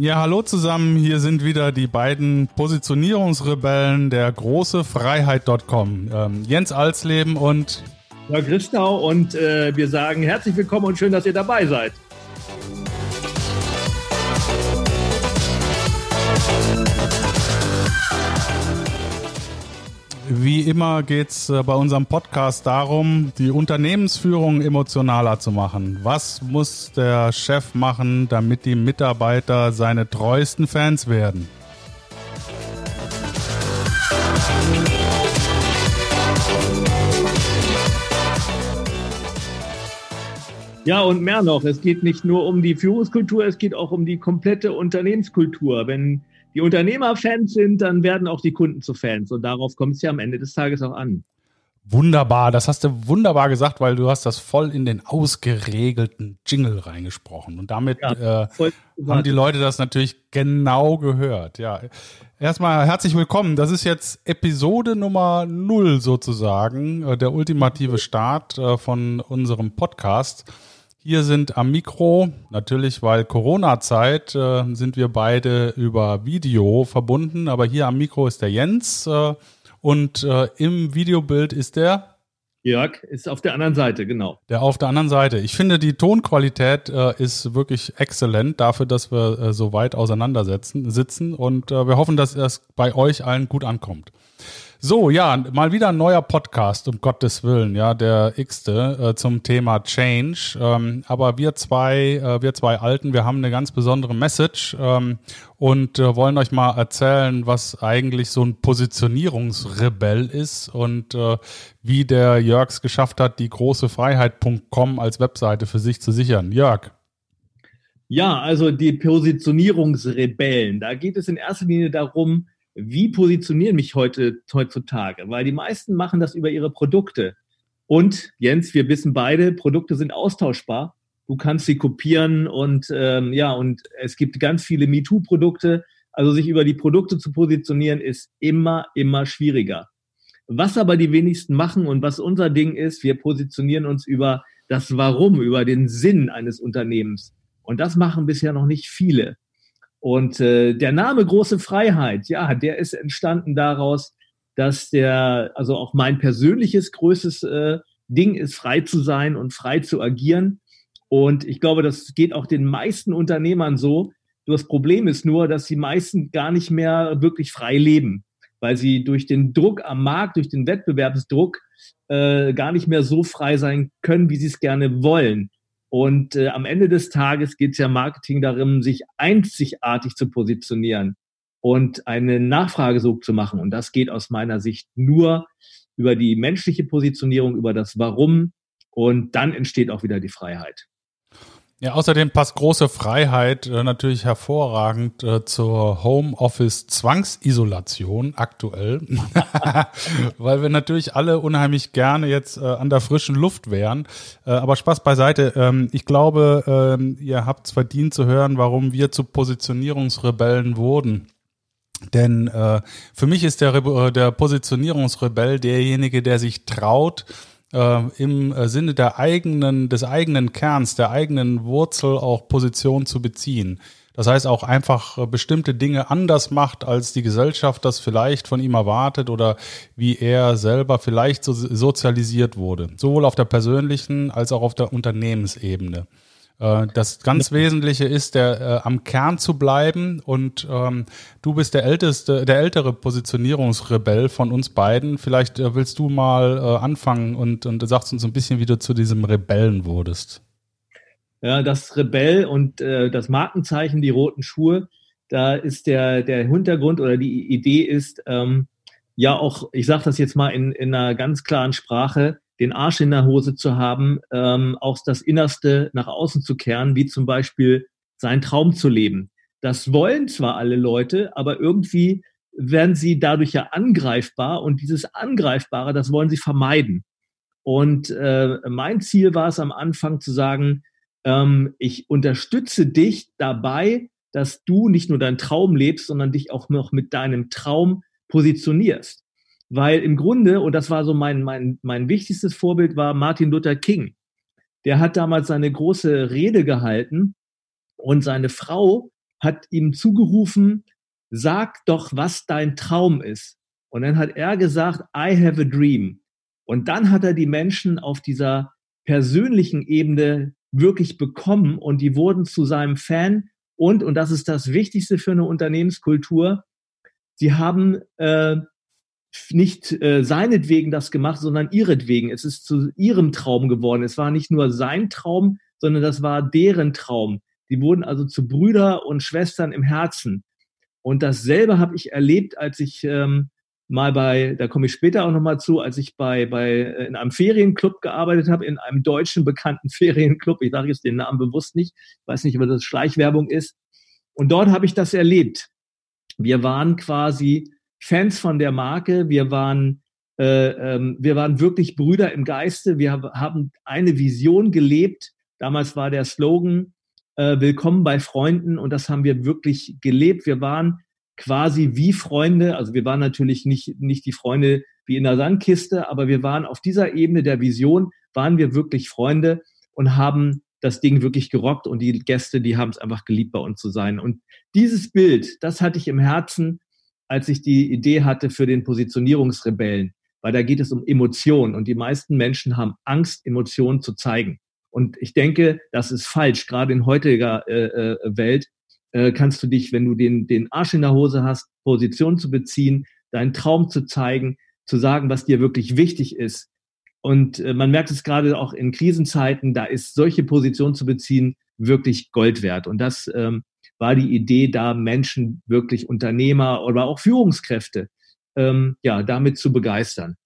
Ja, hallo zusammen. Hier sind wieder die beiden Positionierungsrebellen der große Freiheit.com. Ähm, Jens Alsleben und Jörg Christau und äh, wir sagen herzlich willkommen und schön, dass ihr dabei seid. Wie immer geht es äh, bei unserem Podcast darum, die Unternehmensführung emotionaler zu machen. Was muss der Chef machen, damit die Mitarbeiter seine treuesten Fans werden? Ja, und mehr noch. Es geht nicht nur um die Führungskultur, es geht auch um die komplette Unternehmenskultur. Wenn die Unternehmer Fans sind, dann werden auch die Kunden zu Fans. Und darauf kommt es ja am Ende des Tages auch an. Wunderbar, das hast du wunderbar gesagt, weil du hast das voll in den ausgeregelten Jingle reingesprochen. Und damit ja, äh, haben die Leute das natürlich genau gehört. Ja, erstmal herzlich willkommen. Das ist jetzt Episode Nummer null sozusagen, äh, der ultimative Start äh, von unserem Podcast. Hier sind am Mikro, natürlich weil Corona-Zeit, äh, sind wir beide über Video verbunden, aber hier am Mikro ist der Jens äh, und äh, im Videobild ist der Jörg ist auf der anderen Seite, genau. Der auf der anderen Seite. Ich finde, die Tonqualität äh, ist wirklich exzellent dafür, dass wir äh, so weit auseinandersetzen sitzen und äh, wir hoffen, dass es bei euch allen gut ankommt. So, ja, mal wieder ein neuer Podcast, um Gottes Willen, ja, der x-te äh, zum Thema Change. Ähm, aber wir zwei, äh, wir zwei Alten, wir haben eine ganz besondere Message ähm, und äh, wollen euch mal erzählen, was eigentlich so ein Positionierungsrebell ist und äh, wie der Jörgs geschafft hat, die große Freiheit.com als Webseite für sich zu sichern. Jörg. Ja, also die Positionierungsrebellen, da geht es in erster Linie darum, wie positionieren mich heute heutzutage? Weil die meisten machen das über ihre Produkte. Und Jens, wir wissen beide, Produkte sind austauschbar. Du kannst sie kopieren und ähm, ja, und es gibt ganz viele MeToo-Produkte. Also sich über die Produkte zu positionieren, ist immer, immer schwieriger. Was aber die wenigsten machen und was unser Ding ist, wir positionieren uns über das Warum, über den Sinn eines Unternehmens. Und das machen bisher noch nicht viele. Und äh, der Name Große Freiheit, ja, der ist entstanden daraus, dass der, also auch mein persönliches größtes äh, Ding ist, frei zu sein und frei zu agieren. Und ich glaube, das geht auch den meisten Unternehmern so. Das Problem ist nur, dass die meisten gar nicht mehr wirklich frei leben, weil sie durch den Druck am Markt, durch den Wettbewerbsdruck äh, gar nicht mehr so frei sein können, wie sie es gerne wollen. Und äh, am Ende des Tages geht es ja Marketing darum, sich einzigartig zu positionieren und eine Nachfragesog zu machen. Und das geht aus meiner Sicht nur über die menschliche Positionierung, über das Warum. Und dann entsteht auch wieder die Freiheit. Ja, außerdem passt große Freiheit äh, natürlich hervorragend äh, zur Homeoffice Zwangsisolation aktuell, weil wir natürlich alle unheimlich gerne jetzt äh, an der frischen Luft wären. Äh, aber Spaß beiseite. Ähm, ich glaube, ähm, ihr habt es verdient zu hören, warum wir zu Positionierungsrebellen wurden. Denn äh, für mich ist der, Re der Positionierungsrebell derjenige, der sich traut, äh, im Sinne der eigenen, des eigenen Kerns, der eigenen Wurzel auch Position zu beziehen. Das heißt auch einfach äh, bestimmte Dinge anders macht, als die Gesellschaft das vielleicht von ihm erwartet oder wie er selber vielleicht so sozialisiert wurde. Sowohl auf der persönlichen als auch auf der Unternehmensebene. Äh, das ganz Wesentliche ist, der, äh, am Kern zu bleiben und ähm, du bist der älteste, der ältere Positionierungsrebell von uns beiden. Vielleicht äh, willst du mal äh, anfangen und, und sagst uns ein bisschen, wie du zu diesem Rebellen wurdest. Ja, das Rebell und äh, das Markenzeichen, die roten Schuhe, da ist der, der Hintergrund oder die Idee ist, ähm, ja auch, ich sage das jetzt mal in, in einer ganz klaren Sprache, den Arsch in der Hose zu haben, ähm, auch das Innerste nach außen zu kehren, wie zum Beispiel seinen Traum zu leben. Das wollen zwar alle Leute, aber irgendwie werden sie dadurch ja angreifbar und dieses Angreifbare, das wollen sie vermeiden. Und äh, mein Ziel war es am Anfang zu sagen, ähm, ich unterstütze dich dabei, dass du nicht nur deinen Traum lebst, sondern dich auch noch mit deinem Traum positionierst. Weil im Grunde, und das war so mein, mein, mein wichtigstes Vorbild, war Martin Luther King. Der hat damals seine große Rede gehalten und seine Frau hat ihm zugerufen, sag doch, was dein Traum ist. Und dann hat er gesagt, I have a dream. Und dann hat er die Menschen auf dieser persönlichen Ebene wirklich bekommen und die wurden zu seinem Fan. Und, und das ist das Wichtigste für eine Unternehmenskultur, sie haben äh, nicht äh, seinetwegen das gemacht, sondern ihretwegen. Es ist zu ihrem Traum geworden. Es war nicht nur sein Traum, sondern das war deren Traum. Die wurden also zu Brüder und Schwestern im Herzen. Und dasselbe habe ich erlebt, als ich ähm, mal bei, da komme ich später auch nochmal zu, als ich bei, bei äh, in einem Ferienclub gearbeitet habe, in einem deutschen bekannten Ferienclub. Ich sage jetzt den Namen bewusst nicht, weiß nicht, ob das Schleichwerbung ist. Und dort habe ich das erlebt. Wir waren quasi Fans von der Marke. Wir waren, äh, ähm, wir waren wirklich Brüder im Geiste. Wir haben eine Vision gelebt. Damals war der Slogan äh, Willkommen bei Freunden und das haben wir wirklich gelebt. Wir waren quasi wie Freunde. Also wir waren natürlich nicht, nicht die Freunde wie in der Sandkiste, aber wir waren auf dieser Ebene der Vision, waren wir wirklich Freunde und haben das Ding wirklich gerockt und die Gäste, die haben es einfach geliebt, bei uns zu sein. Und dieses Bild, das hatte ich im Herzen als ich die Idee hatte für den Positionierungsrebellen, weil da geht es um Emotionen und die meisten Menschen haben Angst, Emotionen zu zeigen. Und ich denke, das ist falsch. Gerade in heutiger äh, äh, Welt äh, kannst du dich, wenn du den, den Arsch in der Hose hast, Position zu beziehen, deinen Traum zu zeigen, zu sagen, was dir wirklich wichtig ist. Und äh, man merkt es gerade auch in Krisenzeiten, da ist solche Position zu beziehen wirklich Gold wert. Und das ähm, war die Idee, da Menschen wirklich Unternehmer oder auch Führungskräfte ähm, ja damit zu begeistern.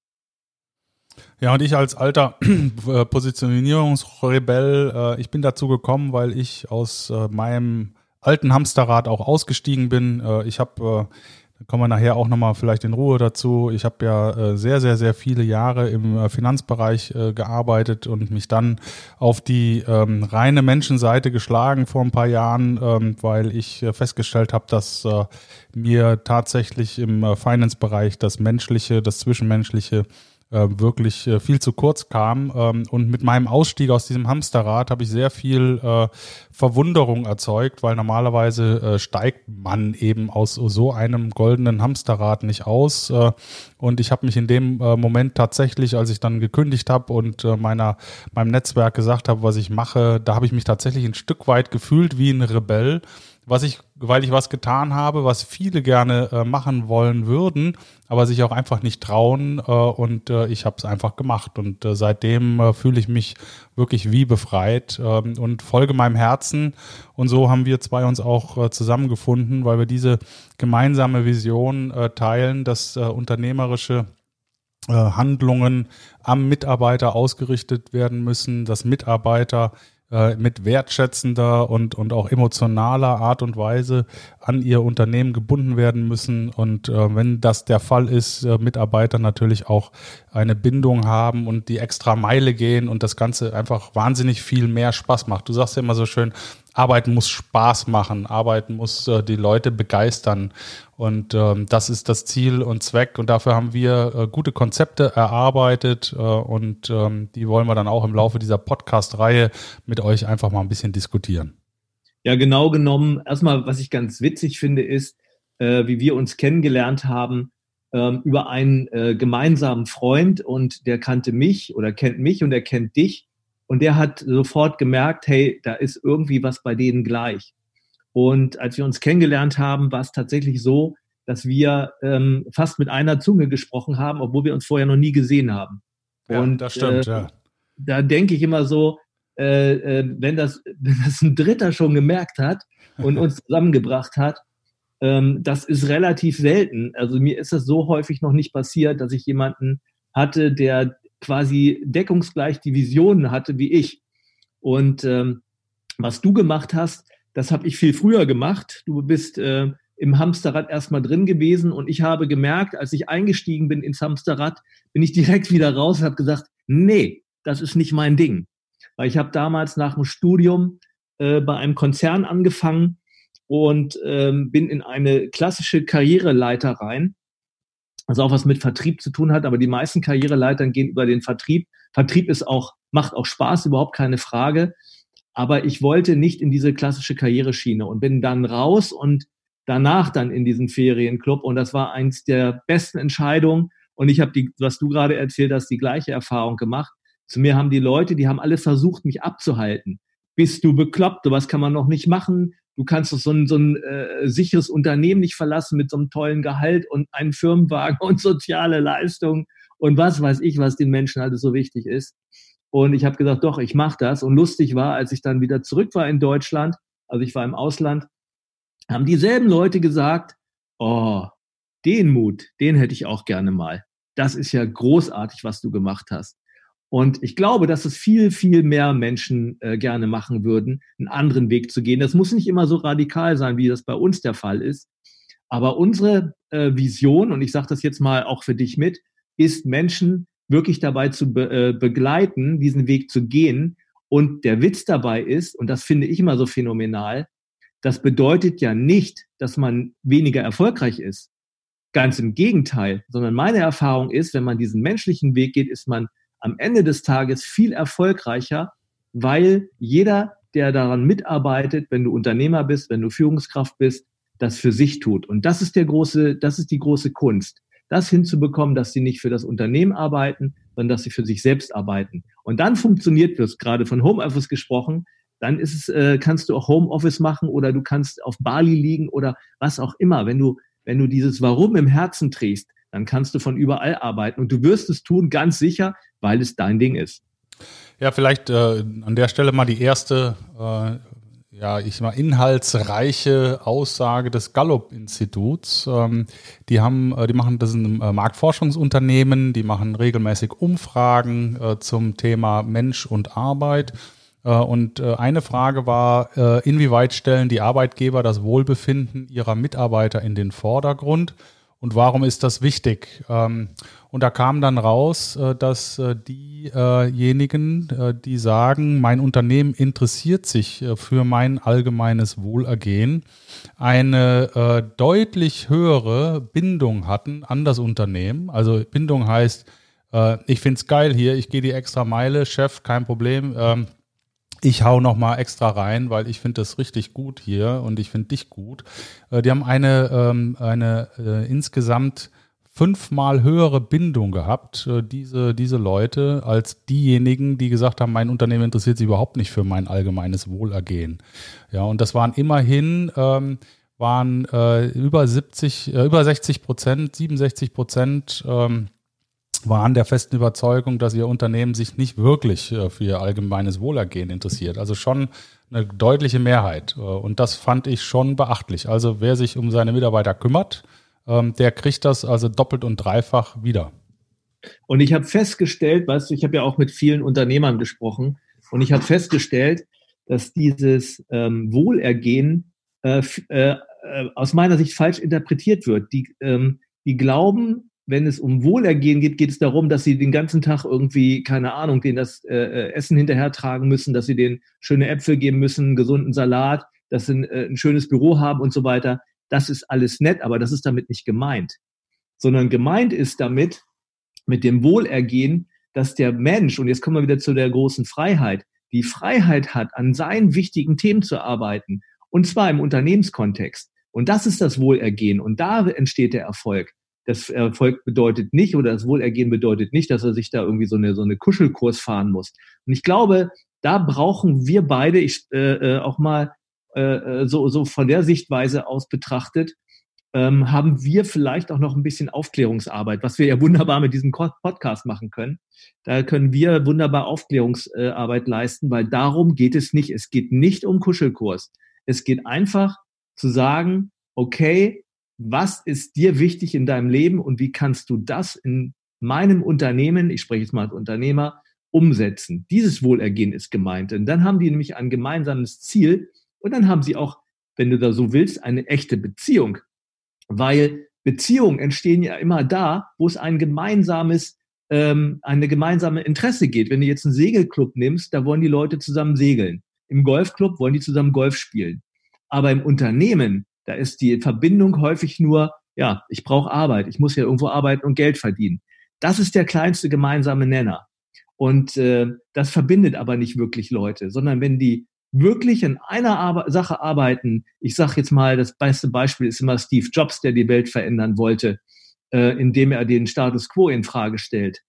Ja, und ich als alter äh, Positionierungsrebell, äh, ich bin dazu gekommen, weil ich aus äh, meinem alten Hamsterrad auch ausgestiegen bin. Äh, ich habe äh, da kommen wir nachher auch nochmal vielleicht in Ruhe dazu. Ich habe ja äh, sehr, sehr, sehr viele Jahre im äh, Finanzbereich äh, gearbeitet und mich dann auf die ähm, reine Menschenseite geschlagen vor ein paar Jahren, ähm, weil ich festgestellt habe, dass äh, mir tatsächlich im Finance-Bereich das Menschliche, das Zwischenmenschliche äh, wirklich äh, viel zu kurz kam. Ähm, und mit meinem Ausstieg aus diesem Hamsterrad habe ich sehr viel äh, Verwunderung erzeugt, weil normalerweise äh, steigt man eben aus so einem goldenen Hamsterrad nicht aus. Äh, und ich habe mich in dem äh, Moment tatsächlich, als ich dann gekündigt habe und meiner meinem Netzwerk gesagt habe, was ich mache, da habe ich mich tatsächlich ein Stück weit gefühlt wie ein Rebell was ich, weil ich was getan habe, was viele gerne äh, machen wollen würden, aber sich auch einfach nicht trauen. Äh, und äh, ich habe es einfach gemacht. Und äh, seitdem äh, fühle ich mich wirklich wie befreit ähm, und folge meinem Herzen. Und so haben wir zwei uns auch äh, zusammengefunden, weil wir diese gemeinsame Vision teilen, dass unternehmerische Handlungen am Mitarbeiter ausgerichtet werden müssen, dass Mitarbeiter äh, mit wertschätzender und, und auch emotionaler Art und Weise an ihr Unternehmen gebunden werden müssen. Und äh, wenn das der Fall ist, äh, Mitarbeiter natürlich auch eine Bindung haben und die extra Meile gehen und das Ganze einfach wahnsinnig viel mehr Spaß macht. Du sagst ja immer so schön, Arbeiten muss Spaß machen, Arbeiten muss äh, die Leute begeistern. Und ähm, das ist das Ziel und Zweck. Und dafür haben wir äh, gute Konzepte erarbeitet. Äh, und ähm, die wollen wir dann auch im Laufe dieser Podcast-Reihe mit euch einfach mal ein bisschen diskutieren. Ja, genau genommen. Erstmal, was ich ganz witzig finde, ist, äh, wie wir uns kennengelernt haben ähm, über einen äh, gemeinsamen Freund und der kannte mich oder kennt mich und er kennt dich. Und der hat sofort gemerkt, hey, da ist irgendwie was bei denen gleich. Und als wir uns kennengelernt haben, war es tatsächlich so, dass wir ähm, fast mit einer Zunge gesprochen haben, obwohl wir uns vorher noch nie gesehen haben. Ja, und das stimmt, äh, ja. Da denke ich immer so, äh, äh, wenn, das, wenn das ein Dritter schon gemerkt hat und uns zusammengebracht hat, ähm, das ist relativ selten. Also mir ist das so häufig noch nicht passiert, dass ich jemanden hatte, der quasi deckungsgleich die Visionen hatte wie ich. Und ähm, was du gemacht hast, das habe ich viel früher gemacht. Du bist äh, im Hamsterrad erstmal drin gewesen und ich habe gemerkt, als ich eingestiegen bin ins Hamsterrad, bin ich direkt wieder raus und habe gesagt, nee, das ist nicht mein Ding. Weil ich habe damals nach dem Studium äh, bei einem Konzern angefangen und ähm, bin in eine klassische Karriereleiter rein was auch was mit Vertrieb zu tun hat, aber die meisten Karriereleitern gehen über den Vertrieb. Vertrieb ist auch, macht auch Spaß, überhaupt keine Frage. Aber ich wollte nicht in diese klassische Karriereschiene und bin dann raus und danach dann in diesen Ferienclub. Und das war eins der besten Entscheidungen. Und ich habe die, was du gerade erzählt hast, die gleiche Erfahrung gemacht. Zu mir haben die Leute, die haben alle versucht, mich abzuhalten. Bist du bekloppt? Was kann man noch nicht machen? Du kannst doch so ein, so ein äh, sicheres Unternehmen nicht verlassen mit so einem tollen Gehalt und einem Firmenwagen und soziale Leistungen und was weiß ich, was den Menschen alles so wichtig ist. Und ich habe gesagt, doch, ich mache das. Und lustig war, als ich dann wieder zurück war in Deutschland, also ich war im Ausland, haben dieselben Leute gesagt, oh, den Mut, den hätte ich auch gerne mal. Das ist ja großartig, was du gemacht hast. Und ich glaube, dass es viel, viel mehr Menschen äh, gerne machen würden, einen anderen Weg zu gehen. Das muss nicht immer so radikal sein, wie das bei uns der Fall ist. Aber unsere äh, Vision, und ich sage das jetzt mal auch für dich mit, ist Menschen wirklich dabei zu be äh, begleiten, diesen Weg zu gehen. Und der Witz dabei ist, und das finde ich immer so phänomenal, das bedeutet ja nicht, dass man weniger erfolgreich ist. Ganz im Gegenteil, sondern meine Erfahrung ist, wenn man diesen menschlichen Weg geht, ist man am Ende des Tages viel erfolgreicher, weil jeder, der daran mitarbeitet, wenn du Unternehmer bist, wenn du Führungskraft bist, das für sich tut. Und das ist der große, das ist die große Kunst das hinzubekommen, dass sie nicht für das Unternehmen arbeiten, sondern dass sie für sich selbst arbeiten. Und dann funktioniert das, gerade von Homeoffice gesprochen, dann ist es, äh, kannst du auch Homeoffice machen oder du kannst auf Bali liegen oder was auch immer. Wenn du, wenn du dieses Warum im Herzen trägst, dann kannst du von überall arbeiten und du wirst es tun, ganz sicher, weil es dein Ding ist. Ja, vielleicht äh, an der Stelle mal die erste äh, ja, ich mal inhaltsreiche Aussage des Gallup-Instituts. Ähm, die haben, äh, die machen, das ist ein äh, Marktforschungsunternehmen, die machen regelmäßig Umfragen äh, zum Thema Mensch und Arbeit. Äh, und eine Frage war, inwieweit stellen die Arbeitgeber das Wohlbefinden ihrer Mitarbeiter in den Vordergrund? Und warum ist das wichtig? Ähm, und da kam dann raus, äh, dass äh, diejenigen, äh, die sagen, mein Unternehmen interessiert sich für mein allgemeines Wohlergehen, eine deutlich höhere Bindung hatten an das Unternehmen. Also Bindung heißt, ich finde es geil hier, ich gehe die extra Meile, Chef, kein Problem ähm, ich hau noch mal extra rein, weil ich finde das richtig gut hier und ich finde dich gut. Äh, die haben eine, ähm, eine äh, insgesamt fünfmal höhere Bindung gehabt, äh, diese, diese Leute, als diejenigen, die gesagt haben, mein Unternehmen interessiert sich überhaupt nicht für mein allgemeines Wohlergehen. Ja, und das waren immerhin, ähm, waren äh, über 70, äh, über 60 Prozent, 67 Prozent ähm, waren der festen Überzeugung, dass ihr Unternehmen sich nicht wirklich äh, für ihr allgemeines Wohlergehen interessiert. Also schon eine deutliche Mehrheit. Äh, und das fand ich schon beachtlich. Also wer sich um seine Mitarbeiter kümmert, ähm, der kriegt das also doppelt und dreifach wieder. Und ich habe festgestellt, weißt du, ich habe ja auch mit vielen Unternehmern gesprochen und ich habe festgestellt, dass dieses ähm, Wohlergehen äh, äh, aus meiner Sicht falsch interpretiert wird. Die, ähm, die glauben, wenn es um Wohlergehen geht, geht es darum, dass sie den ganzen Tag irgendwie, keine Ahnung, denen das äh, äh Essen hinterhertragen müssen, dass sie denen schöne Äpfel geben müssen, einen gesunden Salat, dass sie ein, äh, ein schönes Büro haben und so weiter. Das ist alles nett, aber das ist damit nicht gemeint. Sondern gemeint ist damit, mit dem Wohlergehen, dass der Mensch, und jetzt kommen wir wieder zu der großen Freiheit, die Freiheit hat, an seinen wichtigen Themen zu arbeiten. Und zwar im Unternehmenskontext. Und das ist das Wohlergehen. Und da entsteht der Erfolg das Erfolg bedeutet nicht oder das Wohlergehen bedeutet nicht, dass er sich da irgendwie so eine, so eine Kuschelkurs fahren muss. Und ich glaube, da brauchen wir beide, ich äh, äh auch mal äh, äh, so, so von der Sichtweise aus betrachtet, ähm, haben wir vielleicht auch noch ein bisschen Aufklärungsarbeit, was wir ja wunderbar mit diesem Podcast machen können. Da können wir wunderbar Aufklärungsarbeit leisten, weil darum geht es nicht. Es geht nicht um Kuschelkurs. Es geht einfach zu sagen, okay, was ist dir wichtig in deinem Leben und wie kannst du das in meinem Unternehmen, ich spreche jetzt mal als Unternehmer, umsetzen. Dieses Wohlergehen ist gemeint. Und dann haben die nämlich ein gemeinsames Ziel und dann haben sie auch, wenn du da so willst, eine echte Beziehung. Weil Beziehungen entstehen ja immer da, wo es ein gemeinsames, ähm, eine gemeinsame Interesse geht. Wenn du jetzt einen Segelclub nimmst, da wollen die Leute zusammen segeln. Im Golfclub wollen die zusammen Golf spielen. Aber im Unternehmen da ist die Verbindung häufig nur, ja, ich brauche Arbeit, ich muss ja irgendwo arbeiten und Geld verdienen. Das ist der kleinste gemeinsame Nenner. Und äh, das verbindet aber nicht wirklich Leute, sondern wenn die wirklich in einer Ar Sache arbeiten. Ich sage jetzt mal, das beste Beispiel ist immer Steve Jobs, der die Welt verändern wollte, äh, indem er den Status quo in Frage stellt.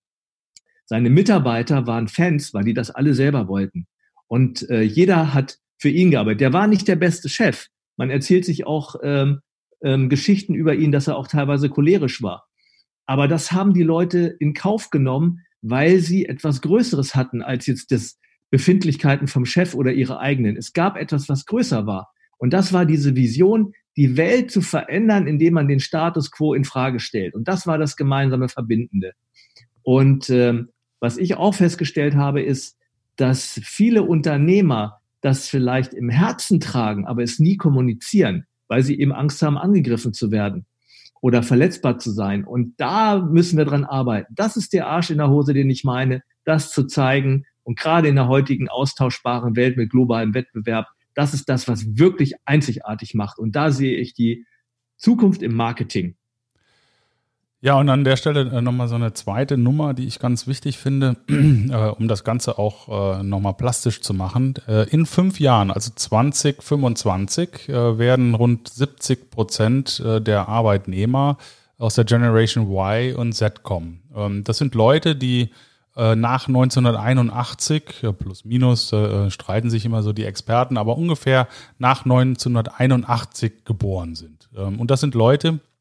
Seine Mitarbeiter waren Fans, weil die das alle selber wollten. Und äh, jeder hat für ihn gearbeitet. Der war nicht der beste Chef. Man erzählt sich auch ähm, ähm, Geschichten über ihn, dass er auch teilweise cholerisch war. Aber das haben die Leute in Kauf genommen, weil sie etwas Größeres hatten als jetzt das Befindlichkeiten vom Chef oder ihre eigenen. Es gab etwas, was größer war. Und das war diese Vision, die Welt zu verändern, indem man den Status quo in Frage stellt. Und das war das gemeinsame Verbindende. Und ähm, was ich auch festgestellt habe, ist, dass viele Unternehmer das vielleicht im Herzen tragen, aber es nie kommunizieren, weil sie eben Angst haben, angegriffen zu werden oder verletzbar zu sein. Und da müssen wir dran arbeiten. Das ist der Arsch in der Hose, den ich meine, das zu zeigen. Und gerade in der heutigen austauschbaren Welt mit globalem Wettbewerb, das ist das, was wirklich einzigartig macht. Und da sehe ich die Zukunft im Marketing. Ja, und an der Stelle äh, nochmal so eine zweite Nummer, die ich ganz wichtig finde, äh, um das Ganze auch äh, nochmal plastisch zu machen. Äh, in fünf Jahren, also 2025, äh, werden rund 70 Prozent äh, der Arbeitnehmer aus der Generation Y und Z kommen. Ähm, das sind Leute, die äh, nach 1981, plus minus, streiten sich immer so die Experten, aber ungefähr nach 1981 geboren sind. Ähm, und das sind Leute, die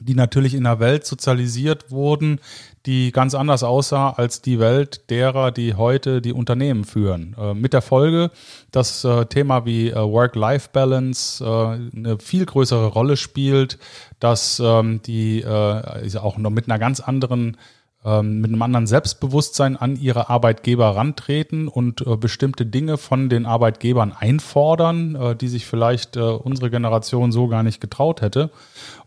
natürlich in einer Welt sozialisiert wurden, die ganz anders aussah als die Welt derer, die heute die Unternehmen führen. Äh, mit der Folge, dass äh, Thema wie äh, Work-Life-Balance äh, eine viel größere Rolle spielt, dass ähm, die äh, auch noch mit einer ganz anderen ähm, mit einem anderen Selbstbewusstsein an ihre Arbeitgeber rantreten und äh, bestimmte Dinge von den Arbeitgebern einfordern, äh, die sich vielleicht äh, unsere Generation so gar nicht getraut hätte.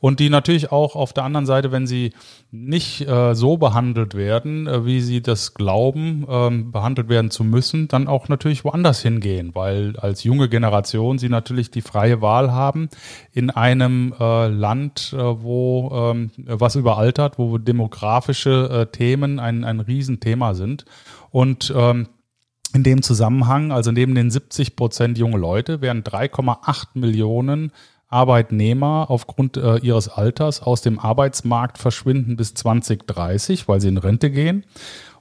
Und die natürlich auch auf der anderen Seite, wenn sie nicht äh, so behandelt werden, äh, wie sie das glauben, ähm, behandelt werden zu müssen, dann auch natürlich woanders hingehen, weil als junge Generation sie natürlich die freie Wahl haben in einem äh, Land, wo ähm, was überaltert, wo demografische Themen ein, ein Riesenthema sind. Und ähm, in dem Zusammenhang, also neben den 70 Prozent junge Leute, werden 3,8 Millionen Arbeitnehmer aufgrund äh, ihres Alters aus dem Arbeitsmarkt verschwinden bis 2030, weil sie in Rente gehen.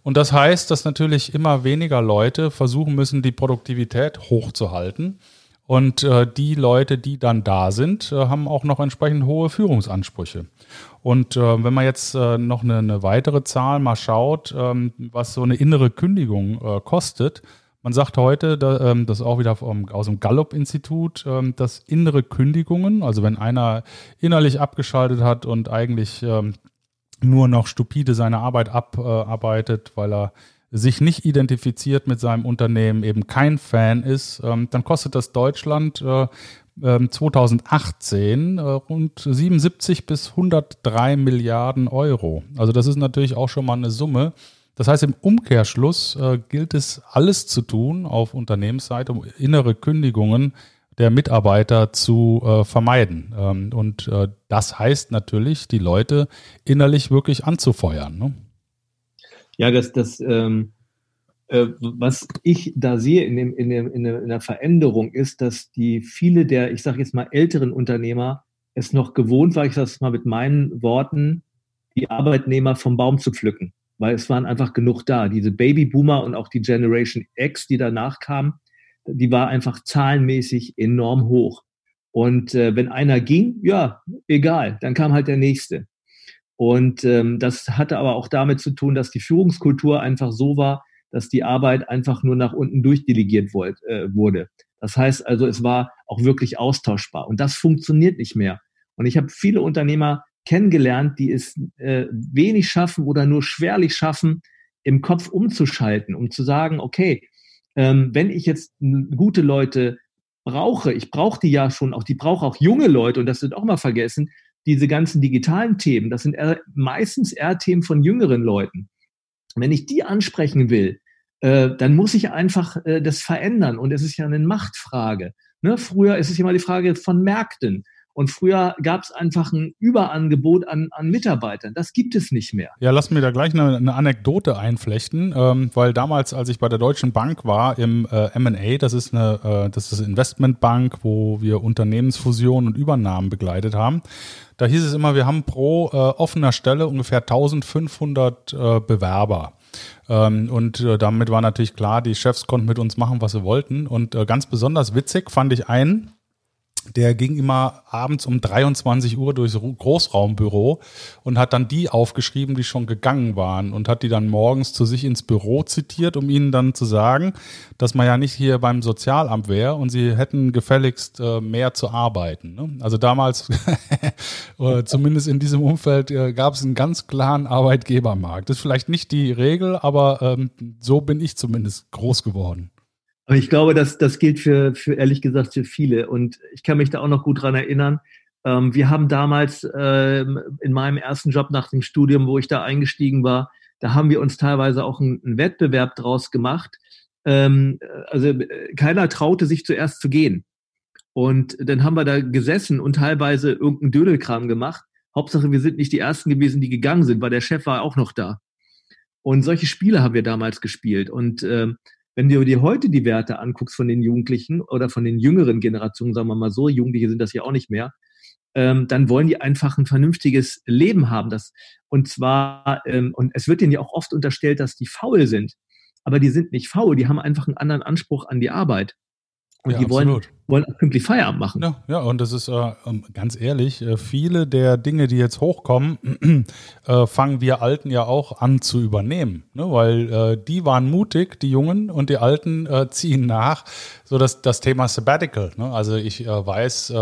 Und das heißt, dass natürlich immer weniger Leute versuchen müssen, die Produktivität hochzuhalten. Und äh, die Leute, die dann da sind, äh, haben auch noch entsprechend hohe Führungsansprüche. Und äh, wenn man jetzt äh, noch eine, eine, weitere Zahl mal schaut, ähm, was so eine innere Kündigung äh, kostet, man sagt heute, ähm, das ist auch wieder aus dem Gallup-Institut, ähm, dass innere Kündigungen, also wenn einer innerlich abgeschaltet hat und eigentlich ähm, nur noch stupide seine Arbeit abarbeitet, weil er sich nicht identifiziert mit seinem Unternehmen, eben kein Fan ist, dann kostet das Deutschland äh, 2018 äh, rund 77 bis 103 Milliarden Euro. Also das ist natürlich auch schon mal eine Summe. Das heißt, im Umkehrschluss äh, gilt es, alles zu tun auf Unternehmensseite, um innere Kündigungen der Mitarbeiter zu äh, vermeiden. Ähm, und äh, das heißt natürlich, die Leute innerlich wirklich anzufeuern. Ne? Ja, das, das ähm, äh, was ich da sehe in, dem, in, dem, der, in der Veränderung ist, dass die viele der, ich sage jetzt mal, älteren Unternehmer es noch gewohnt war, ich sage es mal mit meinen Worten, die Arbeitnehmer vom Baum zu pflücken. Weil es waren einfach genug da. Diese Babyboomer und auch die Generation X, die danach kam, die war einfach zahlenmäßig enorm hoch. Und äh, wenn einer ging, ja, egal, dann kam halt der nächste. Und ähm, das hatte aber auch damit zu tun, dass die Führungskultur einfach so war, dass die Arbeit einfach nur nach unten durchdelegiert wollt, äh, wurde. Das heißt also, es war auch wirklich austauschbar. Und das funktioniert nicht mehr. Und ich habe viele Unternehmer kennengelernt, die es äh, wenig schaffen oder nur schwerlich schaffen, im Kopf umzuschalten, um zu sagen, okay, ähm, wenn ich jetzt gute Leute brauche, ich brauche die ja schon auch, die brauche auch junge Leute, und das wird auch mal vergessen, diese ganzen digitalen Themen, das sind eher, meistens eher Themen von jüngeren Leuten. Wenn ich die ansprechen will, äh, dann muss ich einfach äh, das verändern. Und es ist ja eine Machtfrage. Ne? Früher ist es immer die Frage von Märkten. Und früher gab es einfach ein Überangebot an, an Mitarbeitern. Das gibt es nicht mehr. Ja, lass mir da gleich eine, eine Anekdote einflechten, ähm, weil damals, als ich bei der Deutschen Bank war im äh, M&A, das ist eine, äh, das ist Investmentbank, wo wir Unternehmensfusionen und Übernahmen begleitet haben. Da hieß es immer, wir haben pro äh, offener Stelle ungefähr 1500 äh, Bewerber. Ähm, und äh, damit war natürlich klar, die Chefs konnten mit uns machen, was sie wollten. Und äh, ganz besonders witzig fand ich einen, der ging immer abends um 23 Uhr durchs Großraumbüro und hat dann die aufgeschrieben, die schon gegangen waren und hat die dann morgens zu sich ins Büro zitiert, um ihnen dann zu sagen, dass man ja nicht hier beim Sozialamt wäre und sie hätten gefälligst äh, mehr zu arbeiten. Ne? Also damals, zumindest in diesem Umfeld, äh, gab es einen ganz klaren Arbeitgebermarkt. Das ist vielleicht nicht die Regel, aber ähm, so bin ich zumindest groß geworden. Aber ich glaube, dass das gilt für, für ehrlich gesagt für viele. Und ich kann mich da auch noch gut dran erinnern. Ähm, wir haben damals ähm, in meinem ersten Job nach dem Studium, wo ich da eingestiegen war, da haben wir uns teilweise auch einen, einen Wettbewerb draus gemacht. Ähm, also äh, keiner traute sich zuerst zu gehen. Und dann haben wir da gesessen und teilweise irgendeinen Dödelkram gemacht. Hauptsache, wir sind nicht die Ersten gewesen, die gegangen sind, weil der Chef war auch noch da. Und solche Spiele haben wir damals gespielt. Und ähm, wenn du dir heute die Werte anguckst von den Jugendlichen oder von den jüngeren Generationen, sagen wir mal so, Jugendliche sind das ja auch nicht mehr, ähm, dann wollen die einfach ein vernünftiges Leben haben. Das, und zwar, ähm, und es wird denen ja auch oft unterstellt, dass die faul sind. Aber die sind nicht faul, die haben einfach einen anderen Anspruch an die Arbeit. Und ja, die wollen, wollen pünktlich Feierabend machen. Ja, ja und das ist äh, ähm, ganz ehrlich, äh, viele der Dinge, die jetzt hochkommen, äh, fangen wir Alten ja auch an zu übernehmen. Ne? Weil äh, die waren mutig, die Jungen, und die Alten äh, ziehen nach. So das, das Thema Sabbatical. Ne? Also ich äh, weiß,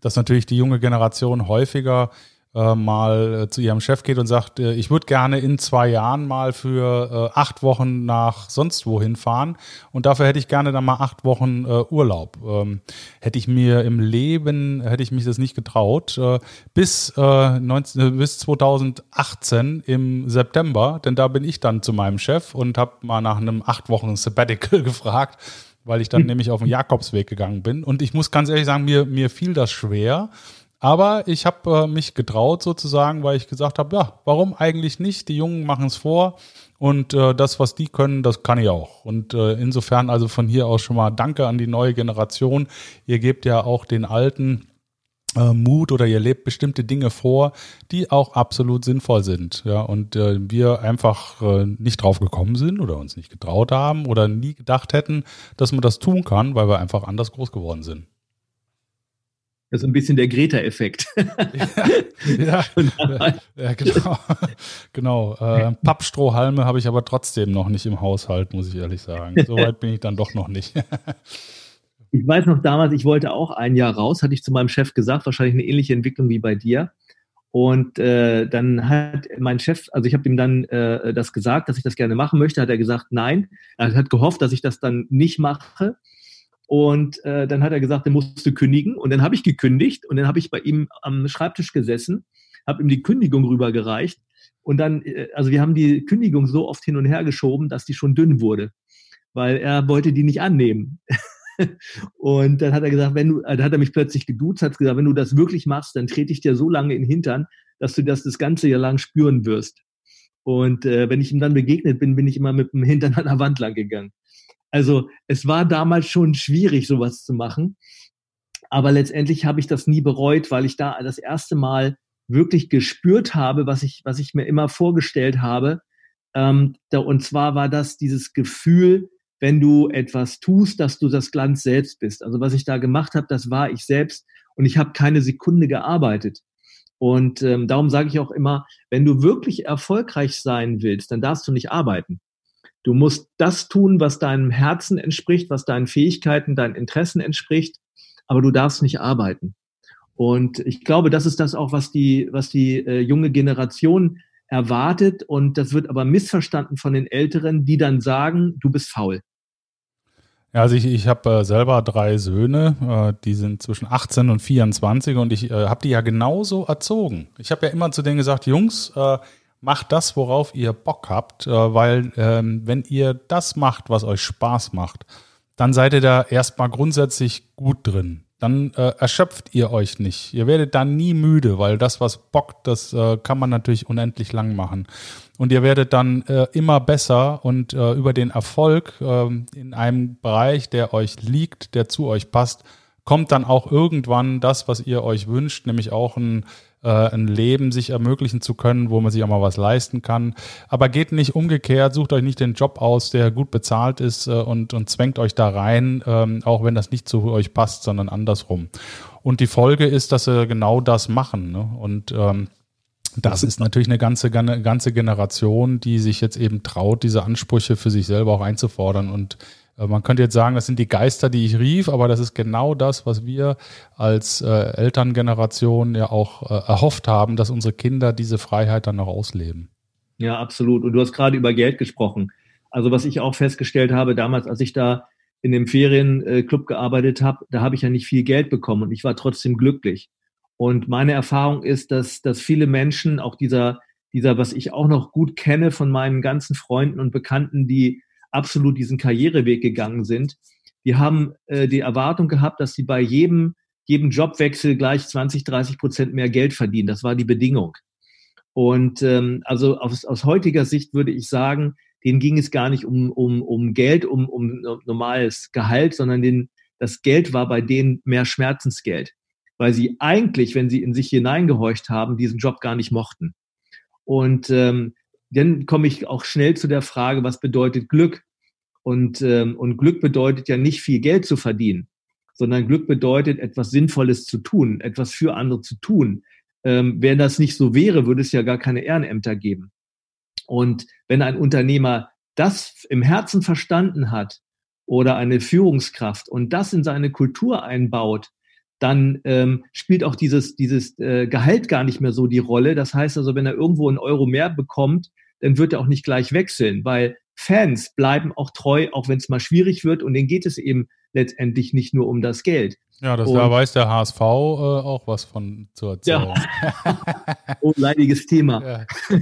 dass natürlich die junge Generation häufiger äh, mal äh, zu ihrem Chef geht und sagt, äh, ich würde gerne in zwei Jahren mal für äh, acht Wochen nach sonst wohin fahren und dafür hätte ich gerne dann mal acht Wochen Urlaub. Ähm, hätte ich mir im Leben, hätte ich mich das nicht getraut, bis, 19, bis 2018 im September, denn da bin ich dann zu meinem Chef und habe mal nach einem acht Wochen Sabbatical gefragt weil ich dann nämlich auf den Jakobsweg gegangen bin. Und ich muss ganz ehrlich sagen, mir, mir fiel das schwer, aber ich habe äh, mich getraut sozusagen, weil ich gesagt habe, ja, warum eigentlich nicht? Die Jungen machen es vor und äh, das, was die können, das kann ich auch. Und äh, insofern also von hier aus schon mal Danke an die neue Generation. Ihr gebt ja auch den Alten äh, Mut oder ihr lebt bestimmte Dinge vor, die auch absolut sinnvoll sind. Ja, und äh, wir einfach äh, nicht drauf gekommen sind oder uns nicht getraut haben oder nie gedacht hätten, dass man das tun kann, weil wir einfach anders groß geworden sind. Das ist ein bisschen der Greta-Effekt. ja, ja, ja, genau. genau. Äh, Pappstrohhalme habe ich aber trotzdem noch nicht im Haushalt, muss ich ehrlich sagen. Soweit bin ich dann doch noch nicht. ich weiß noch damals, ich wollte auch ein Jahr raus, hatte ich zu meinem Chef gesagt, wahrscheinlich eine ähnliche Entwicklung wie bei dir. Und äh, dann hat mein Chef, also ich habe ihm dann äh, das gesagt, dass ich das gerne machen möchte, hat er gesagt, nein. Er hat gehofft, dass ich das dann nicht mache. Und äh, dann hat er gesagt, er musste kündigen. Und dann habe ich gekündigt und dann habe ich bei ihm am Schreibtisch gesessen, habe ihm die Kündigung rübergereicht. Und dann, äh, also wir haben die Kündigung so oft hin und her geschoben, dass die schon dünn wurde, weil er wollte die nicht annehmen. und dann hat er gesagt, wenn du, dann hat er mich plötzlich geduzt, hat gesagt, wenn du das wirklich machst, dann trete ich dir so lange in den Hintern, dass du das das ganze Jahr lang spüren wirst. Und äh, wenn ich ihm dann begegnet bin, bin ich immer mit dem Hintern an der Wand lang gegangen. Also es war damals schon schwierig, sowas zu machen. Aber letztendlich habe ich das nie bereut, weil ich da das erste Mal wirklich gespürt habe, was ich, was ich mir immer vorgestellt habe. Ähm, da, und zwar war das dieses Gefühl, wenn du etwas tust, dass du das Glanz selbst bist. Also was ich da gemacht habe, das war ich selbst und ich habe keine Sekunde gearbeitet. Und ähm, darum sage ich auch immer, wenn du wirklich erfolgreich sein willst, dann darfst du nicht arbeiten. Du musst das tun, was deinem Herzen entspricht, was deinen Fähigkeiten, deinen Interessen entspricht, aber du darfst nicht arbeiten. Und ich glaube, das ist das auch, was die, was die äh, junge Generation erwartet. Und das wird aber missverstanden von den Älteren, die dann sagen, du bist faul. Ja, also ich, ich habe äh, selber drei Söhne, äh, die sind zwischen 18 und 24 und ich äh, habe die ja genauso erzogen. Ich habe ja immer zu denen gesagt, Jungs, äh, macht das, worauf ihr Bock habt, äh, weil ähm, wenn ihr das macht, was euch Spaß macht, dann seid ihr da erstmal grundsätzlich gut drin. dann äh, erschöpft ihr euch nicht. Ihr werdet dann nie müde, weil das, was bockt, das äh, kann man natürlich unendlich lang machen. Und ihr werdet dann äh, immer besser und äh, über den Erfolg äh, in einem Bereich, der euch liegt, der zu euch passt, kommt dann auch irgendwann das, was ihr euch wünscht, nämlich auch ein ein Leben sich ermöglichen zu können, wo man sich auch mal was leisten kann. Aber geht nicht umgekehrt, sucht euch nicht den Job aus, der gut bezahlt ist äh, und, und zwängt euch da rein, ähm, auch wenn das nicht zu euch passt, sondern andersrum. Und die Folge ist, dass sie genau das machen. Ne? Und ähm, das ist natürlich eine ganze, ganze Generation, die sich jetzt eben traut, diese Ansprüche für sich selber auch einzufordern und äh, man könnte jetzt sagen, das sind die Geister, die ich rief, aber das ist genau das, was wir als äh, Elterngeneration ja auch äh, erhofft haben, dass unsere Kinder diese Freiheit dann noch ausleben. Ja, absolut. Und du hast gerade über Geld gesprochen. Also was ich auch festgestellt habe damals, als ich da in dem Ferienclub gearbeitet habe, da habe ich ja nicht viel Geld bekommen und ich war trotzdem glücklich. Und meine Erfahrung ist, dass, dass viele Menschen, auch dieser, dieser, was ich auch noch gut kenne von meinen ganzen Freunden und Bekannten, die absolut diesen Karriereweg gegangen sind, die haben äh, die Erwartung gehabt, dass sie bei jedem, jedem Jobwechsel gleich 20, 30 Prozent mehr Geld verdienen. Das war die Bedingung. Und ähm, also aus, aus heutiger Sicht würde ich sagen, denen ging es gar nicht um, um, um Geld, um, um normales Gehalt, sondern den, das Geld war bei denen mehr Schmerzensgeld, weil sie eigentlich, wenn sie in sich hineingehorcht haben, diesen Job gar nicht mochten. Und ähm, dann komme ich auch schnell zu der Frage, was bedeutet Glück? Und, ähm, und Glück bedeutet ja nicht viel Geld zu verdienen, sondern Glück bedeutet, etwas Sinnvolles zu tun, etwas für andere zu tun. Ähm, wenn das nicht so wäre, würde es ja gar keine Ehrenämter geben. Und wenn ein Unternehmer das im Herzen verstanden hat oder eine Führungskraft und das in seine Kultur einbaut, dann ähm, spielt auch dieses, dieses äh, Gehalt gar nicht mehr so die Rolle. Das heißt also, wenn er irgendwo einen Euro mehr bekommt, dann wird er auch nicht gleich wechseln, weil Fans bleiben auch treu, auch wenn es mal schwierig wird und denen geht es eben letztendlich nicht nur um das Geld. Ja, das, da weiß der HSV äh, auch was von zu erzählen. Ja. oh, leidiges Thema. Ja.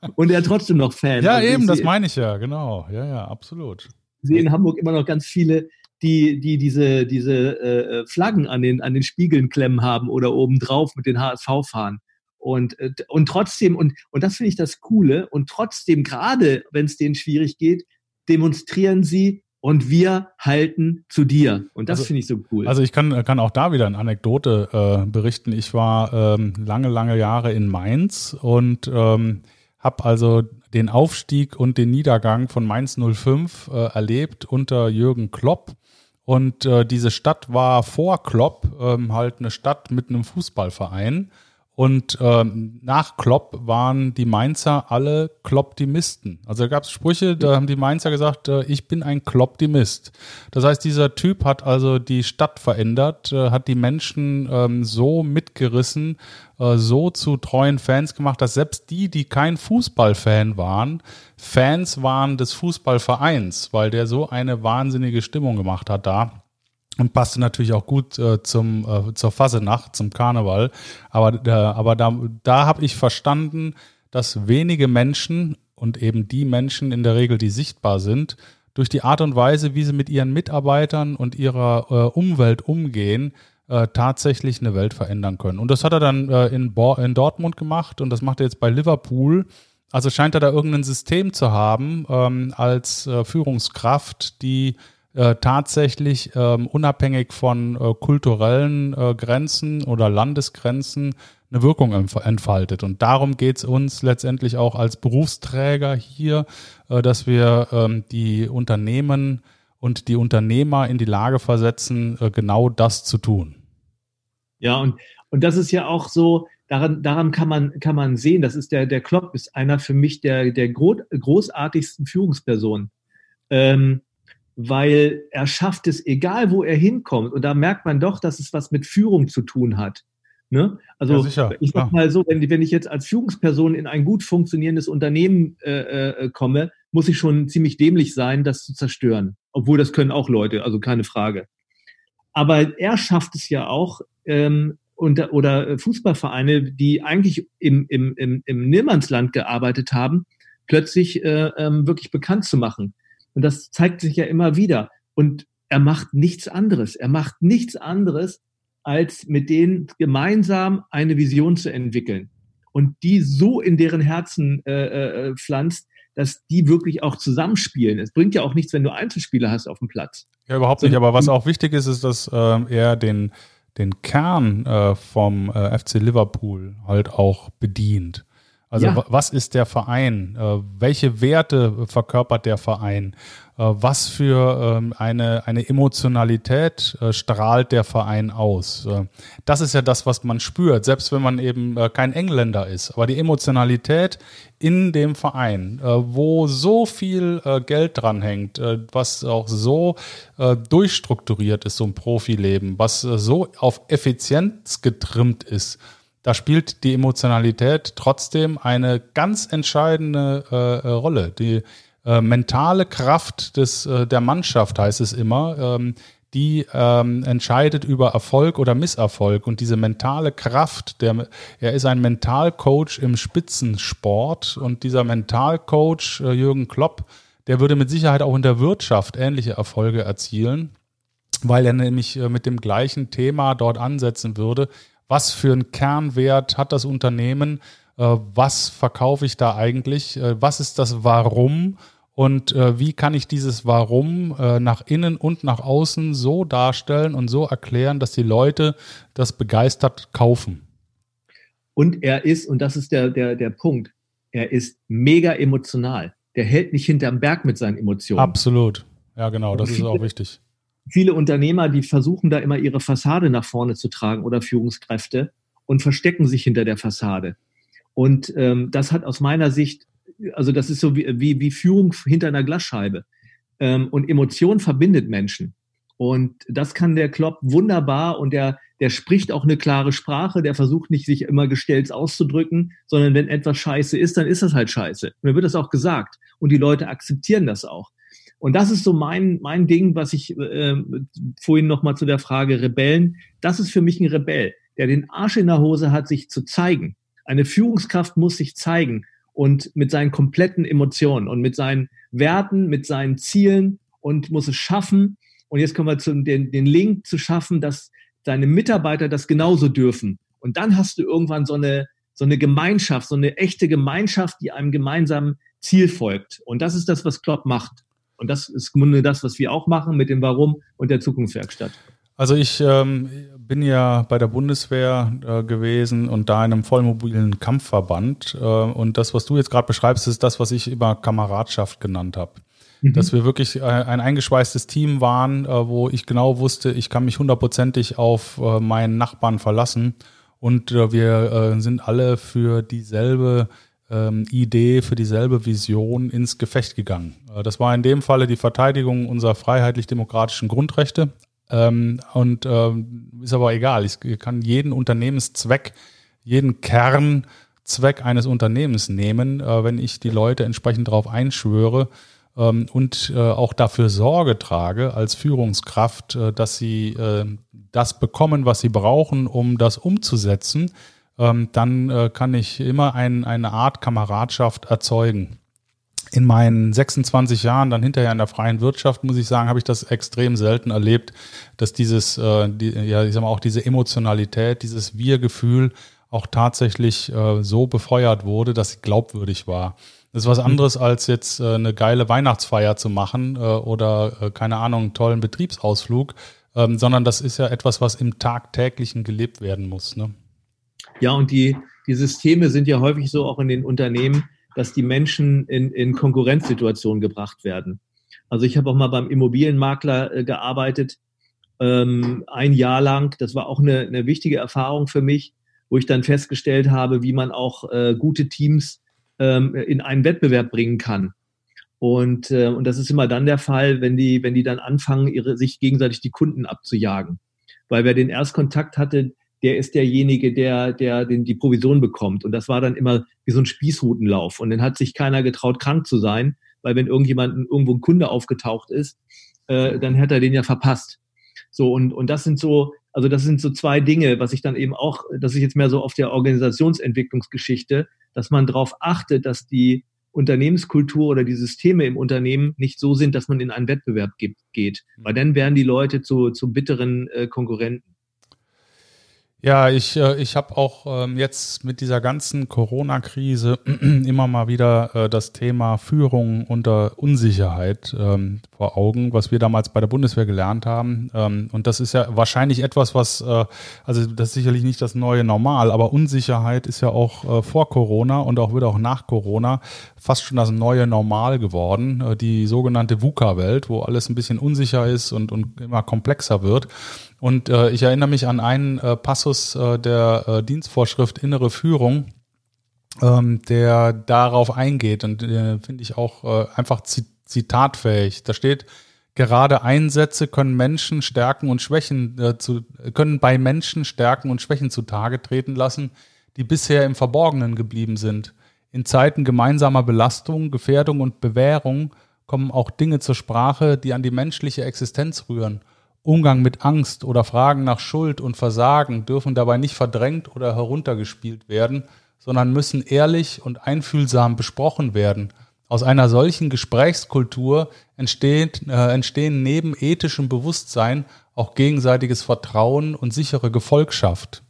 und er hat trotzdem noch Fans. Ja, also eben, das meine ich ja, genau. Ja, ja, absolut. Ich sehe in Hamburg immer noch ganz viele, die, die diese, diese äh, Flaggen an den, an den Spiegeln klemmen haben oder obendrauf mit den HSV fahren. Und, äh, und trotzdem, und, und das finde ich das Coole, und trotzdem, gerade wenn es denen schwierig geht, demonstrieren sie und wir halten zu dir. Und das also, finde ich so cool. Also ich kann, kann auch da wieder eine Anekdote äh, berichten. Ich war ähm, lange, lange Jahre in Mainz und ähm, habe also den Aufstieg und den Niedergang von Mainz 05 äh, erlebt unter Jürgen Klopp. Und äh, diese Stadt war vor Klopp ähm, halt eine Stadt mit einem Fußballverein. Und ähm, nach Klopp waren die Mainzer alle Klopptimisten. Also da gab es Sprüche, da haben die Mainzer gesagt, äh, ich bin ein Klopptimist. Das heißt, dieser Typ hat also die Stadt verändert, äh, hat die Menschen ähm, so mitgerissen, äh, so zu treuen Fans gemacht, dass selbst die, die kein Fußballfan waren, Fans waren des Fußballvereins, weil der so eine wahnsinnige Stimmung gemacht hat da und passte natürlich auch gut äh, zum äh, zur Fasenacht, zum Karneval. Aber da, aber da, da habe ich verstanden, dass wenige Menschen und eben die Menschen in der Regel, die sichtbar sind, durch die Art und Weise, wie sie mit ihren Mitarbeitern und ihrer äh, Umwelt umgehen, äh, tatsächlich eine Welt verändern können. Und das hat er dann äh, in, Bo in Dortmund gemacht und das macht er jetzt bei Liverpool. Also scheint er da irgendein System zu haben ähm, als äh, Führungskraft, die äh, tatsächlich ähm, unabhängig von äh, kulturellen äh, Grenzen oder Landesgrenzen eine Wirkung entfaltet. Und darum geht es uns letztendlich auch als Berufsträger hier, äh, dass wir ähm, die Unternehmen und die Unternehmer in die Lage versetzen, äh, genau das zu tun. Ja, und, und das ist ja auch so, daran, daran kann man, kann man sehen, das ist der, der Klopp ist einer für mich der, der großartigsten Führungspersonen. Ähm, weil er schafft es, egal wo er hinkommt. Und da merkt man doch, dass es was mit Führung zu tun hat. Ne? Also ja, sicher, ich sag mal so, wenn, wenn, ich jetzt als Führungsperson in ein gut funktionierendes Unternehmen äh, äh, komme, muss ich schon ziemlich dämlich sein, das zu zerstören. Obwohl das können auch Leute, also keine Frage. Aber er schafft es ja auch, ähm, unter, oder Fußballvereine, die eigentlich im, im, im, im Nirmandsland gearbeitet haben, plötzlich äh, ähm, wirklich bekannt zu machen. Und das zeigt sich ja immer wieder. Und er macht nichts anderes. Er macht nichts anderes, als mit denen gemeinsam eine Vision zu entwickeln und die so in deren Herzen äh, äh, pflanzt, dass die wirklich auch zusammenspielen. Es bringt ja auch nichts, wenn du Einzelspieler hast auf dem Platz. Ja, überhaupt nicht. Aber was auch wichtig ist, ist, dass äh, er den, den Kern äh, vom äh, FC Liverpool halt auch bedient. Also ja. was ist der Verein? Äh, welche Werte verkörpert der Verein? Äh, was für ähm, eine, eine Emotionalität äh, strahlt der Verein aus? das ist ja das, was man spürt, selbst wenn man eben kein Engländer ist. Aber die Emotionalität in dem Verein, wo so viel Geld dran hängt, was auch so durchstrukturiert ist, so ein Profileben, was so auf Effizienz getrimmt ist, da spielt die Emotionalität trotzdem eine ganz entscheidende äh, äh, Rolle. Die äh, mentale Kraft des, äh, der Mannschaft heißt es immer, ähm, die ähm, entscheidet über Erfolg oder Misserfolg. Und diese mentale Kraft, der, er ist ein Mentalcoach im Spitzensport und dieser Mentalcoach äh, Jürgen Klopp, der würde mit Sicherheit auch in der Wirtschaft ähnliche Erfolge erzielen, weil er nämlich äh, mit dem gleichen Thema dort ansetzen würde was für einen Kernwert hat das Unternehmen, äh, was verkaufe ich da eigentlich, äh, was ist das Warum und äh, wie kann ich dieses Warum nach innen und nach außen so darstellen und so erklären, dass die Leute das begeistert kaufen. Und er ist, und das ist der, der, der Punkt, er ist mega emotional. Der hält nicht hinterm Berg mit seinen Emotionen. Absolut. Ja, genau, das ist auch wichtig viele Unternehmer, die versuchen da immer ihre Fassade nach vorne zu tragen oder Führungskräfte und verstecken sich hinter der Fassade. Und ähm, das hat aus meiner Sicht, also das ist so wie, wie, wie Führung hinter einer Glasscheibe. Ähm, und Emotion verbindet Menschen. Und das kann der Klopp wunderbar und der, der spricht auch eine klare Sprache, der versucht nicht, sich immer gestellt auszudrücken, sondern wenn etwas scheiße ist, dann ist das halt scheiße. Dann wird das auch gesagt. Und die Leute akzeptieren das auch. Und das ist so mein, mein Ding, was ich äh, vorhin nochmal zu der Frage Rebellen, das ist für mich ein Rebell, der den Arsch in der Hose hat, sich zu zeigen. Eine Führungskraft muss sich zeigen und mit seinen kompletten Emotionen und mit seinen Werten, mit seinen Zielen und muss es schaffen. Und jetzt kommen wir zu den, den Link zu schaffen, dass deine Mitarbeiter das genauso dürfen. Und dann hast du irgendwann so eine, so eine Gemeinschaft, so eine echte Gemeinschaft, die einem gemeinsamen Ziel folgt. Und das ist das, was Klopp macht. Und das ist im Grunde das, was wir auch machen mit dem Warum und der Zukunftswerkstatt. Also ich ähm, bin ja bei der Bundeswehr äh, gewesen und da in einem vollmobilen Kampfverband. Äh, und das, was du jetzt gerade beschreibst, ist das, was ich immer Kameradschaft genannt habe. Mhm. Dass wir wirklich äh, ein eingeschweißtes Team waren, äh, wo ich genau wusste, ich kann mich hundertprozentig auf äh, meinen Nachbarn verlassen. Und wir sind alle für dieselbe ähm, Idee, für dieselbe Vision ins Gefecht gegangen. Äh, das war in dem Falle die Verteidigung unserer freiheitlich-demokratischen Grundrechte. Ähm, und ähm, ist aber egal. Ich kann jeden Unternehmenszweck, jeden Kernzweck eines Unternehmens nehmen, äh, wenn ich die Leute entsprechend darauf einschwöre ähm, und äh, auch dafür Sorge trage als Führungskraft, dass sie das bekommen, was sie brauchen, um das umzusetzen dann kann ich immer ein, eine Art Kameradschaft erzeugen. In meinen 26 Jahren dann hinterher in der freien Wirtschaft, muss ich sagen, habe ich das extrem selten erlebt, dass dieses, äh, die, ja, ich sag mal, auch diese Emotionalität, dieses Wir-Gefühl auch tatsächlich äh, so befeuert wurde, dass sie glaubwürdig war. Das ist was mhm. anderes, als jetzt äh, eine geile Weihnachtsfeier zu machen äh, oder, äh, keine Ahnung, einen tollen Betriebsausflug, ähm, sondern das ist ja etwas, was im Tagtäglichen gelebt werden muss. Ne? Ja, und die, die Systeme sind ja häufig so auch in den Unternehmen, dass die Menschen in, in Konkurrenzsituationen gebracht werden. Also ich habe auch mal beim Immobilienmakler äh, gearbeitet, ähm, ein Jahr lang. Das war auch eine, eine wichtige Erfahrung für mich, wo ich dann festgestellt habe, wie man auch äh, gute Teams ähm, in einen Wettbewerb bringen kann. Und, äh, und das ist immer dann der Fall, wenn die, wenn die dann anfangen, ihre, sich gegenseitig die Kunden abzujagen. Weil wer den Erstkontakt hatte, der ist derjenige, der, der den, die Provision bekommt. Und das war dann immer wie so ein Spießrutenlauf. Und dann hat sich keiner getraut, krank zu sein, weil wenn irgendjemand irgendwo ein Kunde aufgetaucht ist, äh, dann hat er den ja verpasst. So, und, und das sind so, also das sind so zwei Dinge, was ich dann eben auch, das ist jetzt mehr so auf der Organisationsentwicklungsgeschichte, dass man darauf achtet, dass die, Unternehmenskultur oder die Systeme im Unternehmen nicht so sind, dass man in einen Wettbewerb geht. Weil dann werden die Leute zu, zu bitteren äh, Konkurrenten. Ja, ich, äh, ich habe auch ähm, jetzt mit dieser ganzen Corona-Krise immer mal wieder äh, das Thema Führung unter Unsicherheit ähm, vor Augen, was wir damals bei der Bundeswehr gelernt haben. Ähm, und das ist ja wahrscheinlich etwas, was, äh, also das ist sicherlich nicht das neue Normal, aber Unsicherheit ist ja auch vor Corona und auch wird auch nach Corona fast schon das neue Normal geworden. die sogenannte VUCA-Welt, wo alles ein bisschen unsicher ist und, und immer komplexer wird. Und äh, ich erinnere mich an einen äh, Passus äh, der äh, Dienstvorschrift Innere Führung, ähm, der darauf eingeht und äh, finde ich auch äh, einfach zitatfähig. Da steht, gerade Einsätze können Menschen stärken und Schwächen äh, zu, können bei Menschen Stärken und Schwächen zutage treten lassen, die bisher im Verborgenen geblieben sind. In Zeiten gemeinsamer Belastung, Gefährdung und Bewährung kommen auch Dinge zur Sprache, die an die menschliche Existenz rühren – Umgang mit Angst oder Fragen nach Schuld und Versagen dürfen dabei nicht verdrängt oder heruntergespielt werden, sondern müssen ehrlich und einfühlsam besprochen werden. Aus einer solchen Gesprächskultur entsteht, äh, entstehen neben ethischem Bewusstsein auch gegenseitiges Vertrauen und sichere Gefolgschaft.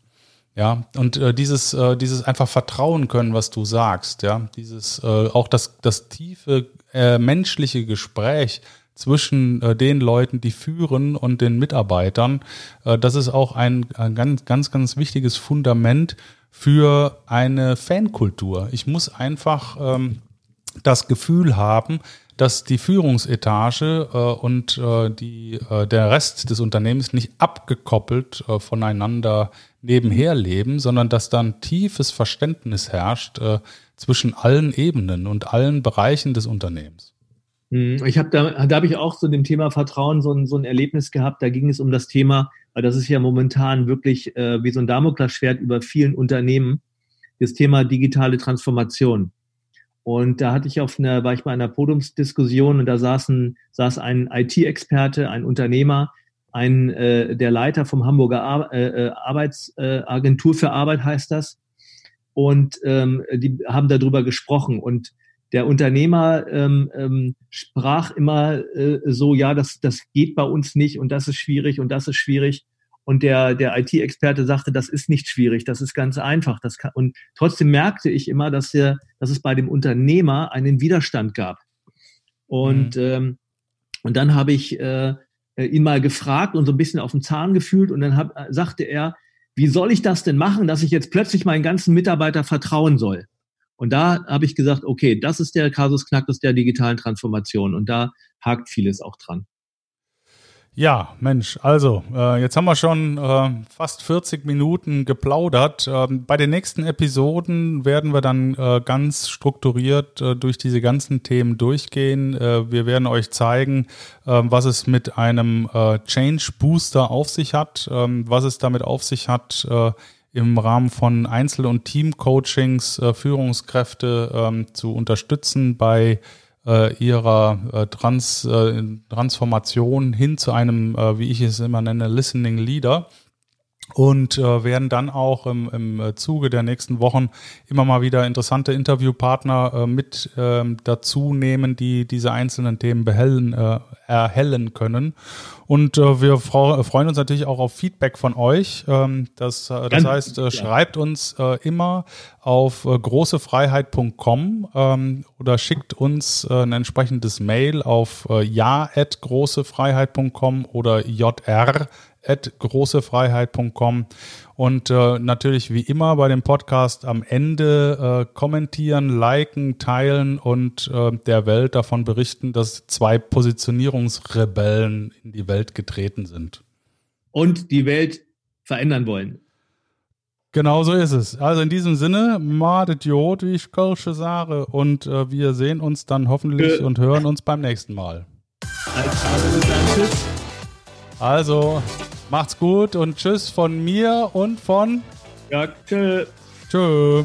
Ja, und äh, dieses, äh, dieses einfach vertrauen können, was du sagst, ja, dieses, äh, auch das, das tiefe äh, menschliche Gespräch, zwischen äh, den Leuten, die führen und den Mitarbeitern. Äh, das ist auch ein, ein ganz, ganz, ganz wichtiges Fundament für eine Fankultur. Ich muss einfach ähm, das Gefühl haben, dass die Führungsetage äh, und äh, die, äh, der Rest des Unternehmens nicht abgekoppelt äh, voneinander nebenher leben, sondern dass dann tiefes Verständnis herrscht äh, zwischen allen Ebenen und allen Bereichen des Unternehmens. Hm, ich habe da, da habe ich auch zu dem Thema Vertrauen so ein, so ein Erlebnis gehabt. Da ging es um das Thema, weil das ist ja momentan wirklich äh, wie so ein Damoklesschwert über vielen Unternehmen, das Thema digitale Transformation. Und da hatte ich auf einer, war ich bei einer Podiumsdiskussion und da saßen, saß ein IT-Experte, ein Unternehmer, ein äh, der Leiter vom Hamburger Ar äh, äh Arbeitsagentur äh, für Arbeit heißt das. Und ähm, die haben darüber gesprochen. Und der Unternehmer ähm, ähm, sprach immer äh, so, ja, das, das geht bei uns nicht und das ist schwierig und das ist schwierig. Und der, der IT-Experte sagte, das ist nicht schwierig, das ist ganz einfach. Das kann, und trotzdem merkte ich immer, dass, der, dass es bei dem Unternehmer einen Widerstand gab. Und, mhm. ähm, und dann habe ich äh, ihn mal gefragt und so ein bisschen auf den Zahn gefühlt und dann hab, sagte er, wie soll ich das denn machen, dass ich jetzt plötzlich meinen ganzen Mitarbeiter vertrauen soll? Und da habe ich gesagt, okay, das ist der Kasus Knacktus der digitalen Transformation und da hakt vieles auch dran. Ja, Mensch, also äh, jetzt haben wir schon äh, fast 40 Minuten geplaudert. Ähm, bei den nächsten Episoden werden wir dann äh, ganz strukturiert äh, durch diese ganzen Themen durchgehen. Äh, wir werden euch zeigen, äh, was es mit einem äh, Change Booster auf sich hat, äh, was es damit auf sich hat, im Rahmen von Einzel- und Team-Coachings äh, Führungskräfte ähm, zu unterstützen bei äh, ihrer äh, Trans, äh, Transformation hin zu einem, äh, wie ich es immer nenne, Listening Leader und äh, werden dann auch im, im äh, Zuge der nächsten Wochen immer mal wieder interessante Interviewpartner äh, mit äh, dazu nehmen, die diese einzelnen Themen behellen, äh, erhellen können. Und äh, wir freuen uns natürlich auch auf Feedback von euch. Ähm, das, äh, das heißt, äh, schreibt uns äh, immer auf äh, großefreiheit.com ähm, oder schickt uns äh, ein entsprechendes Mail auf äh, ja@großefreiheit.com oder jr großefreiheit.com und äh, natürlich wie immer bei dem Podcast am Ende äh, kommentieren, liken, teilen und äh, der Welt davon berichten, dass zwei Positionierungsrebellen in die Welt getreten sind. Und die Welt verändern wollen. Genau so ist es. Also in diesem Sinne, Madet Jod, wie ich Kölsche sage. Und äh, wir sehen uns dann hoffentlich und hören uns beim nächsten Mal. Also, Macht's gut und tschüss von mir und von. Ja, tschö. Tschö.